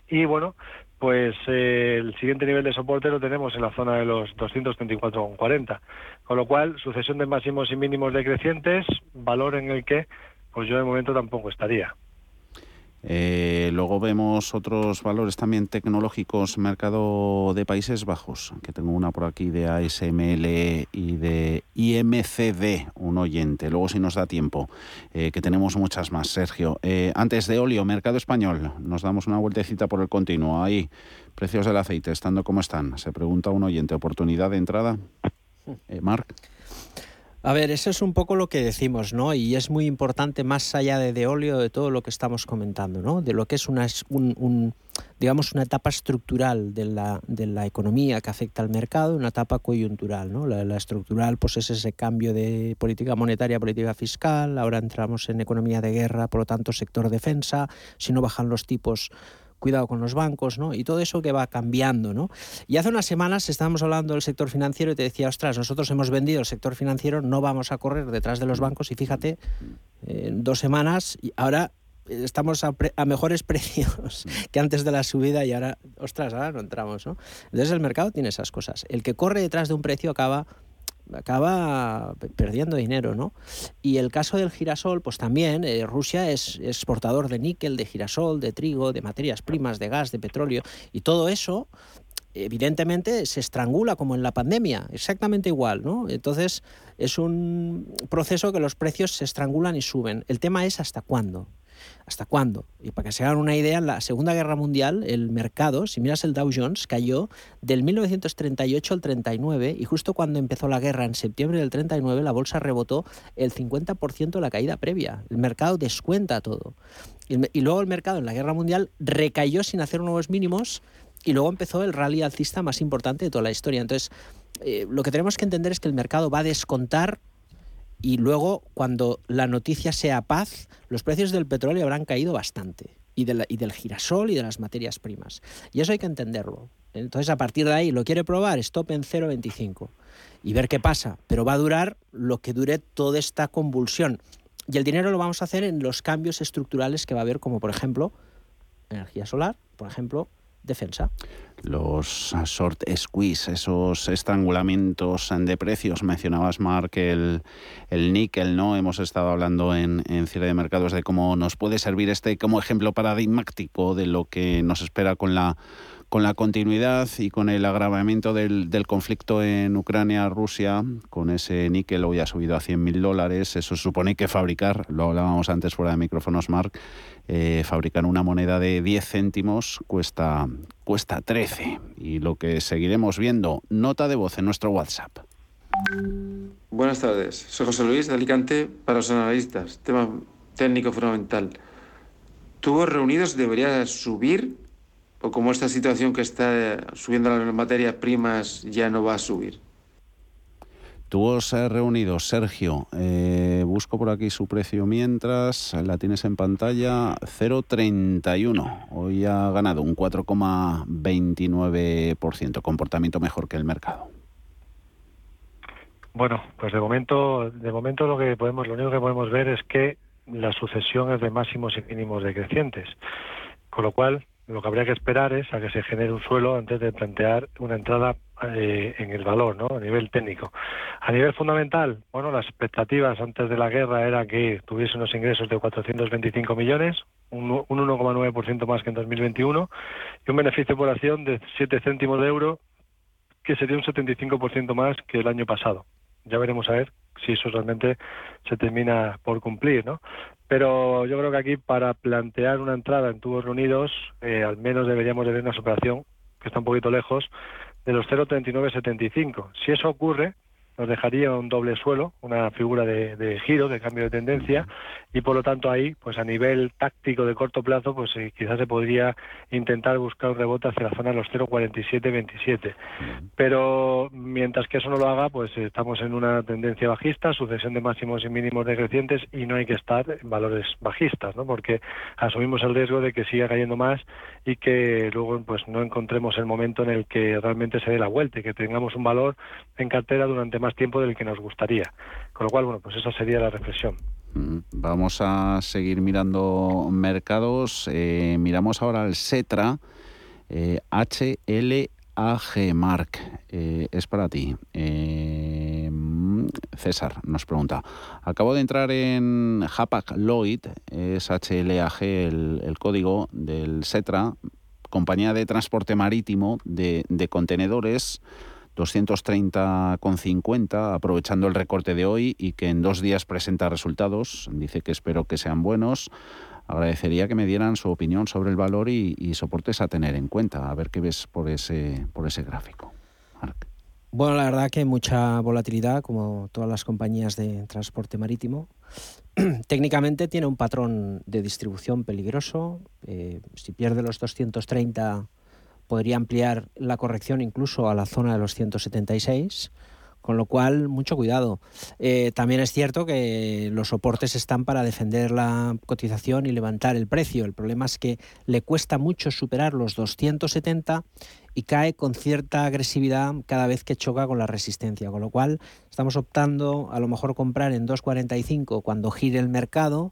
Y bueno, pues eh, el siguiente nivel de soporte lo tenemos en la zona de los 234,40. Con lo cual, sucesión de máximos y mínimos decrecientes, valor en el que pues yo de momento tampoco estaría. Eh, luego vemos otros valores también tecnológicos, mercado de Países Bajos, que tengo una por aquí de ASML y de IMCD, un oyente. Luego si nos da tiempo, eh, que tenemos muchas más, Sergio. Eh, antes de óleo, mercado español, nos damos una vueltecita por el continuo. Ahí, precios del aceite, estando como están. Se pregunta un oyente, ¿oportunidad de entrada? Marc. A ver, eso es un poco lo que decimos, ¿no? Y es muy importante, más allá de, de óleo, de todo lo que estamos comentando, ¿no? De lo que es una, un, digamos, una etapa estructural de la, de la, economía que afecta al mercado, una etapa coyuntural, ¿no? La, la, estructural, pues es ese cambio de política monetaria, política fiscal, ahora entramos en economía de guerra, por lo tanto, sector defensa, si no bajan los tipos cuidado con los bancos, ¿no? Y todo eso que va cambiando, ¿no? Y hace unas semanas estábamos hablando del sector financiero y te decía, ostras, nosotros hemos vendido el sector financiero, no vamos a correr detrás de los bancos y fíjate, en dos semanas, y ahora estamos a, a, mejores precios que antes de la subida y ahora, ostras, ahora no entramos, ¿no? Entonces el mercado tiene esas cosas. El que corre detrás de un precio acaba acaba perdiendo dinero, ¿no? Y el caso del girasol, pues también eh, Rusia es exportador de níquel, de girasol, de trigo, de materias primas, de gas, de petróleo, y todo eso evidentemente se estrangula como en la pandemia, exactamente igual, ¿no? Entonces es un proceso que los precios se estrangulan y suben. El tema es hasta cuándo. ¿Hasta cuándo? Y para que se hagan una idea, en la Segunda Guerra Mundial el mercado, si miras el Dow Jones, cayó del 1938 al 39 y justo cuando empezó la guerra en septiembre del 39 la bolsa rebotó el 50% de la caída previa. El mercado descuenta todo. Y, luego el mercado en la Guerra Mundial recayó sin hacer nuevos mínimos y luego empezó el rally alcista más importante de toda la historia. Entonces, eh, lo que tenemos que entender es que el mercado va a descontar y luego cuando la noticia sea paz, los precios del petróleo habrán caído bastante y, y del girasol y de las materias primas. Y eso hay que entenderlo. Entonces, a partir de ahí, ¿lo quiere probar? Stop en 0,25 y ver qué pasa. Pero va a durar lo que dure toda esta convulsión. Y el dinero lo vamos a hacer en los cambios estructurales que va a haber, como por ejemplo energía solar, por ejemplo defensa. Los short squeeze, esos estrangulamientos de precios, mencionabas Mark el, el níquel, ¿no? Hemos estado hablando en, en cierre de mercados de cómo nos puede servir este como ejemplo paradigmático de lo que nos espera con la con la continuidad y con el agravamiento del, del conflicto en Ucrania-Rusia, con ese níquel hoy ha subido a 100.000 dólares, eso supone que fabricar, lo hablábamos antes fuera de micrófonos, Mark, eh, fabricar una moneda de 10 céntimos cuesta, cuesta 13. Y lo que seguiremos viendo, nota de voz en nuestro WhatsApp. Buenas tardes, soy José Luis de Alicante para los analistas, tema técnico fundamental. ¿Tubos reunidos debería subir o como esta situación que está subiendo las materias primas ya no va a subir? Tubos reunidos, Sergio, eh, busco por aquí su precio mientras, la tienes en pantalla, 0,31. Hoy ha ganado un 4,29%, comportamiento mejor que el mercado. Bueno, pues de momento, de momento lo que podemos, lo único que podemos ver es que la sucesión es de máximos y mínimos decrecientes, con lo cual lo que habría que esperar es a que se genere un suelo antes de plantear una entrada eh, en el valor, ¿no? A nivel técnico. A nivel fundamental, bueno, las expectativas antes de la guerra era que tuviese unos ingresos de 425 millones, un, un 1,9% más que en 2021, y un beneficio por acción de 7 céntimos de euro, que sería un 75% más que el año pasado. Ya veremos a ver si eso realmente se termina por cumplir, ¿no? Pero yo creo que aquí para plantear una entrada en tubos reunidos, eh, al menos deberíamos de ver una superación, que está un poquito lejos, de los 0,3975. Si eso ocurre, nos dejaría un doble suelo, una figura de, giro, de cambio de tendencia, y por lo tanto ahí, pues a nivel táctico de corto plazo, pues eh, quizás se podría intentar buscar un rebote hacia la zona de los 0,47-27. Pero mientras que eso no lo haga, pues estamos en una tendencia bajista, sucesión de máximos y mínimos decrecientes, y no hay que estar en valores bajistas, ¿no? Porque asumimos el riesgo de que siga cayendo más y que luego pues no encontremos el momento en el que realmente se dé la vuelta y que tengamos un valor en cartera durante más más tiempo del que nos gustaría. Con lo cual, bueno, pues esa sería la reflexión. Mm, vamos a seguir mirando mercados. Eh, miramos ahora el Setra, eh, HLAG Mark. Eh, es para ti. César nos pregunta. Acabo de entrar en Hapag Lloyd, es HLAG el, el código del Setra, compañía de transporte marítimo de contenedores 230,50, aprovechando el recorte de hoy y que en dos días presenta resultados. Dice que espero que sean buenos. Agradecería que me dieran su opinión sobre el valor y, soportes a tener en cuenta. A ver qué ves por ese, por ese gráfico. Bueno, la verdad que mucha volatilidad, como todas las compañías de transporte marítimo. Técnicamente tiene un patrón de distribución peligroso. Eh, si pierde los 230 podría ampliar la corrección incluso a la zona de los 176, con lo cual mucho cuidado. Eh, también es cierto que los soportes están para defender la cotización y levantar el precio. El problema es que le cuesta mucho superar los 270 y cae con cierta agresividad cada vez que choca con la resistencia, con lo cual estamos optando a lo mejor comprar en 245 cuando gire el mercado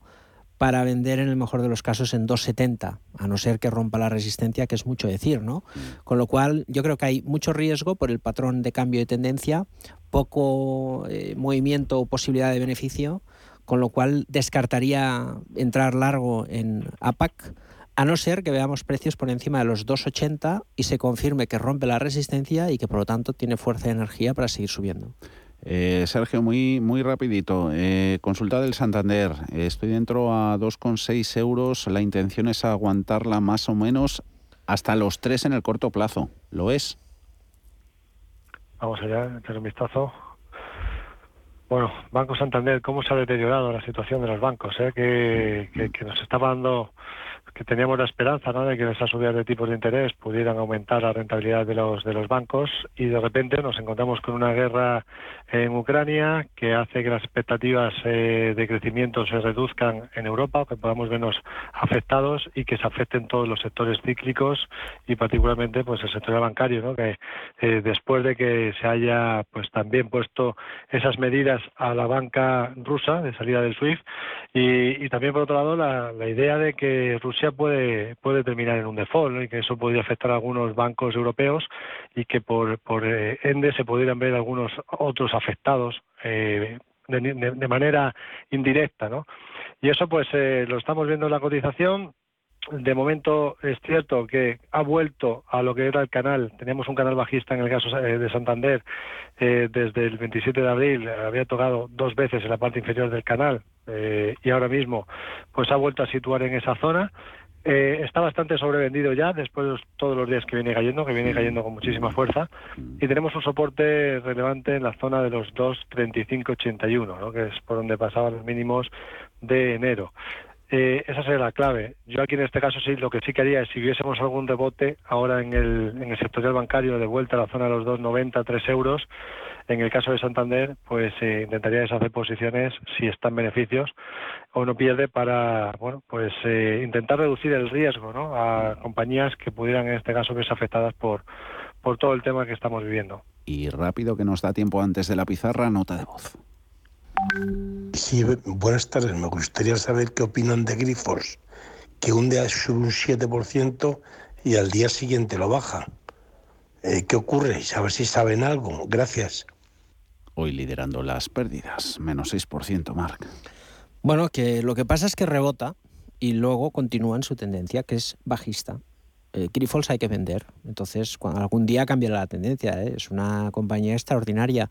para vender en el mejor de los casos en 2,70, a no ser que rompa la resistencia, que es mucho decir, ¿no? Mm. Con lo cual, yo creo que hay mucho riesgo por el patrón de cambio de tendencia, poco eh, movimiento o posibilidad de beneficio, con lo cual descartaría entrar largo en APAC, a no ser que veamos precios por encima de los 2,80 y se confirme que rompe la resistencia y que por lo tanto tiene fuerza de energía para seguir subiendo. Eh, Sergio, muy, muy rapidito. Eh, consulta del Santander. estoy dentro a 2,6 euros. La intención es aguantarla más o menos hasta los 3 en el corto plazo. ¿Lo es? Vamos allá, echar un vistazo. Bueno, Banco Santander, ¿cómo se ha deteriorado la situación de los bancos? Eh? Que, que, nos está dando que teníamos la esperanza de que esas subidas de tipos de interés pudieran aumentar la rentabilidad de los de los bancos y de repente nos encontramos con una guerra en Ucrania que hace que las expectativas eh, de crecimiento se reduzcan en Europa, que podamos vernos afectados y que se afecten todos los sectores cíclicos y particularmente pues el sector bancario, ¿no? que eh, después de que se haya pues también puesto esas medidas a la banca rusa de salida del SWIFT y, también por otro lado la, la idea de que Rusia puede, puede terminar en un default y que eso podría afectar a algunos bancos europeos y que por, eh, ende se pudieran ver algunos otros afectados eh, de, manera indirecta. ¿no? Y eso pues eh, lo estamos viendo en la cotización de momento es cierto que ha vuelto a lo que era el canal. Teníamos un canal bajista en el caso de Santander desde el 27 de abril. Había tocado dos veces en la parte inferior del canal eh, y ahora mismo pues ha vuelto a situar en esa zona. Eh, está bastante sobrevendido ya después de todos los días que viene cayendo, que viene cayendo con muchísima fuerza. Y tenemos un soporte relevante en la zona de los 2.3581, ¿no? que es por donde pasaban los mínimos de enero. Eh, esa sería la clave. Yo aquí en este caso sí, lo que sí quería es si hubiésemos algún rebote ahora en el, en el sectorial bancario de vuelta a la zona de los 2,90, 3 euros, en el caso de Santander, pues eh, intentaría deshacer posiciones si están beneficios o no pierde para, bueno, pues eh, intentar reducir el riesgo, ¿no? A compañías que pudieran en este caso verse afectadas por por todo el tema que estamos viviendo. Y rápido que nos da tiempo antes de la pizarra, nota de voz. Sí, buenas tardes. Me gustaría saber qué opinan de Grifols, que un día sube un 7% y al día siguiente lo baja. Eh, ¿Qué ocurre? A ver si saben algo. Gracias hoy liderando las pérdidas, menos 6%, Marc. Bueno, que lo que pasa es que rebota y luego continúa en su tendencia, que es bajista. Eh, Grifols hay que vender, entonces cuando algún día cambiará la tendencia. ¿eh? Es una compañía extraordinaria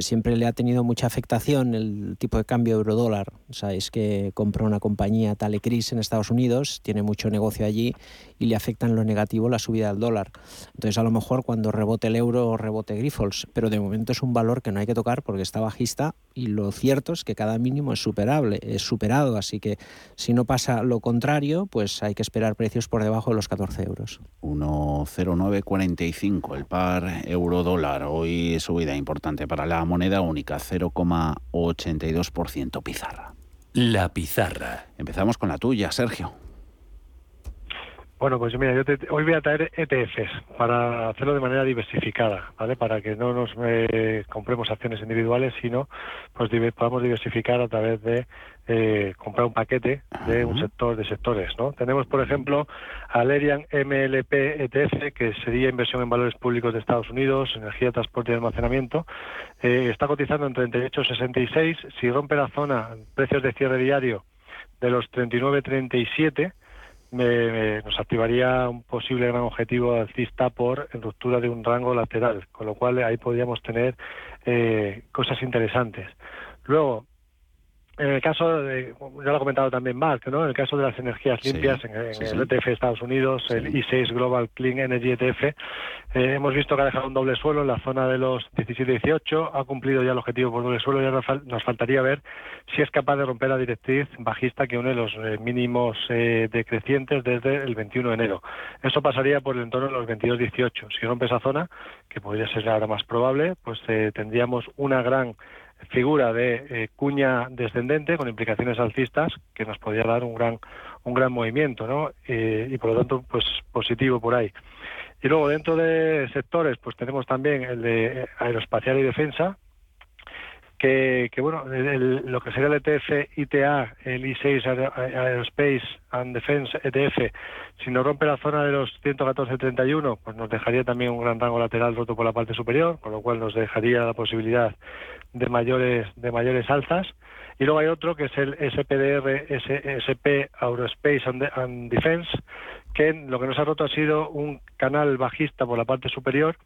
siempre le ha tenido mucha afectación el tipo de cambio euro-dólar. Sabéis que compra una compañía Talecris en Estados Unidos, tiene mucho negocio allí y le afecta en lo negativo la subida del dólar. Entonces, a lo mejor cuando rebote el euro, rebote Grifols, pero de momento es un valor que no hay que tocar porque está bajista y lo cierto es que cada mínimo es superable, es superado. Así que si no pasa lo contrario, pues hay que esperar precios por debajo de los 14 euros. 1,0945 el par euro-dólar. Hoy subida importante para la la moneda única, 0,82% pizarra. La pizarra. Empezamos con la tuya, Sergio. Bueno, pues mira, yo hoy voy a traer ETFs para hacerlo de manera diversificada, ¿vale? Para que no nos eh, compremos acciones individuales, sino pues podamos diversificar a través de eh, comprar un paquete de un sector de sectores, ¿no? Tenemos, por ejemplo, Alerian MLP ETF, que sería inversión en valores públicos de Estados Unidos, energía, transporte y almacenamiento. Eh, está cotizando en 38.66. Si rompe la zona, precios de cierre diario de los 39.37 nos activaría un posible gran objetivo alcista por ruptura de un rango lateral, con lo cual ahí podríamos tener eh, cosas interesantes. Luego, en el caso, de, ya lo ha comentado también Mark, ¿no? en el caso de las energías limpias, en, el ETF de Estados Unidos, el I6 Global Clean Energy ETF, eh, hemos visto que ha dejado un doble suelo en la zona de los 17-18, ha cumplido ya el objetivo por doble suelo y ahora nos faltaría ver si es capaz de romper la directriz bajista que une los eh, mínimos eh, decrecientes desde el 21 de enero. Eso pasaría por el entorno de los 22-18. Si rompe esa zona, que podría ser ahora más probable, pues tendríamos una gran figura de eh, cuña descendente con implicaciones alcistas que nos podría dar un gran un gran movimiento ¿no? Eh, y por lo tanto pues positivo por ahí y luego dentro de sectores pues tenemos también el de aeroespacial y defensa que, bueno, lo que sería el ETF ITA, el I6 Aerospace and Defense ETF, si nos rompe la zona de los 114.31, pues nos dejaría también un gran rango lateral roto por la parte superior, con lo cual nos dejaría la posibilidad de mayores de mayores alzas. Y luego hay otro que es el SPDR SP Aerospace and Defense, que lo que nos ha roto ha sido un canal bajista por la parte superior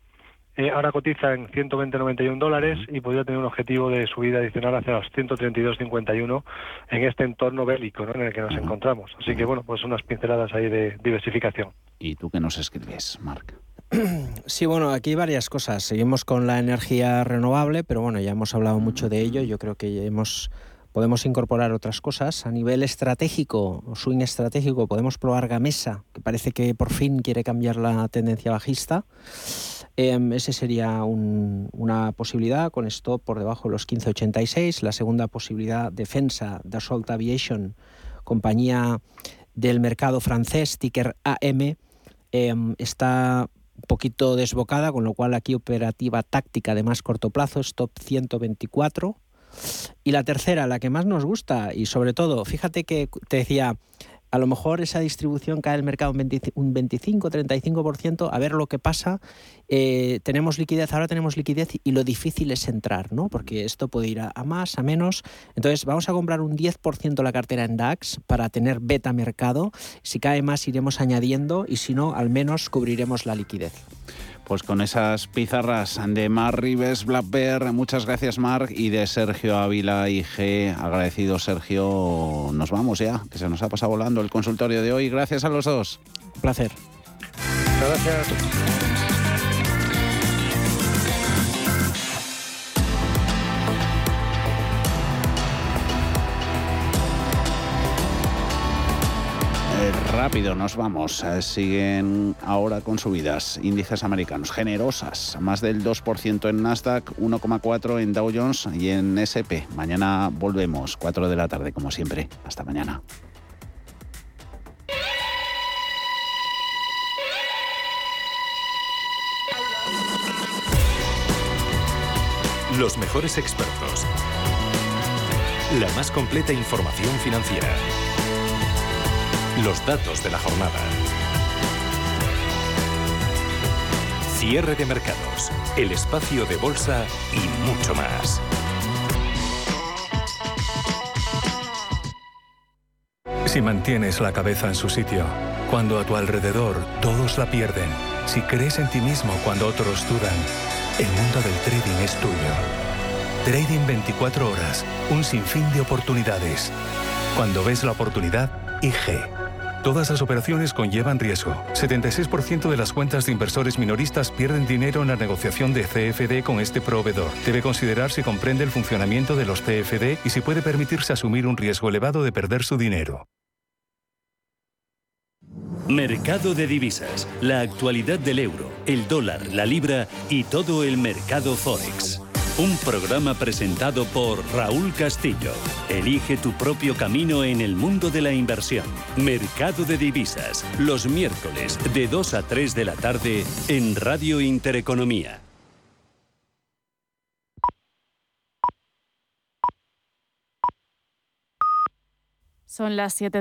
eh, ahora cotiza en 120,91 dólares y podría tener un objetivo de subida adicional hacia los 132,51 en este entorno bélico en el que nos encontramos. Así que, bueno, pues unas pinceladas ahí de diversificación. ¿Y tú qué nos escribes, Marc? Sí, bueno, aquí varias cosas. Seguimos con la energía renovable, pero bueno, ya hemos hablado mucho de ello. Yo creo que hemos podemos incorporar otras cosas. A nivel estratégico, swing estratégico, podemos probar Gamesa, que parece que por fin quiere cambiar la tendencia bajista. Eh, ese sería una posibilidad con stop por debajo de los 15.86. La segunda posibilidad, defensa de Assault Aviation, compañía del mercado francés, ticker AM, em, está un poquito desbocada, con lo cual aquí operativa táctica de más corto plazo, stop 124. Y la tercera, la que más nos gusta, y sobre todo, fíjate que te decía, a lo mejor esa distribución cae el mercado un 25-35%, a ver lo que pasa. Eh, tenemos liquidez, ahora tenemos liquidez y lo difícil es entrar, ¿no? Porque esto puede ir a, más, a menos. Entonces vamos a comprar un 10% la cartera en DAX para tener beta mercado. Si cae más iremos añadiendo y si no, al menos cubriremos la liquidez. Pues con esas pizarras de Mar Rives Black Bear, muchas gracias Marc, y de Sergio Ávila y G, agradecido Sergio, nos vamos ya, que se nos ha pasado volando el consultorio de hoy. Gracias a los dos. Un placer. Gracias. Rápido nos vamos. Eh, siguen ahora con subidas. Índices americanos generosas. Más del 2% en Nasdaq, 1,4% en Dow Jones y en SP. Mañana volvemos, 4 de la tarde, como siempre. Hasta mañana. Los mejores expertos. La más completa información financiera. Los datos de la jornada. Cierre de mercados, el espacio de bolsa y mucho más. Si mantienes la cabeza en su sitio, cuando a tu alrededor todos la pierden, si crees en ti mismo cuando otros dudan, el mundo del trading es tuyo. Trading 24 horas, un sinfín de oportunidades. Cuando ves la oportunidad, IG. Todas las operaciones conllevan riesgo. 76% de las cuentas de inversores minoristas pierden dinero en la negociación de CFD con este proveedor. Debe considerar si comprende el funcionamiento de los CFD y si puede permitirse asumir un riesgo elevado de perder su dinero. Mercado de divisas. La actualidad del euro, el dólar, la libra y todo el mercado Forex. Un programa presentado por Raúl Castillo. Elige tu propio camino en el mundo de la inversión. Mercado de divisas. Los miércoles de 2 a 3 de la tarde en Radio Intereconomía. Son las 7 de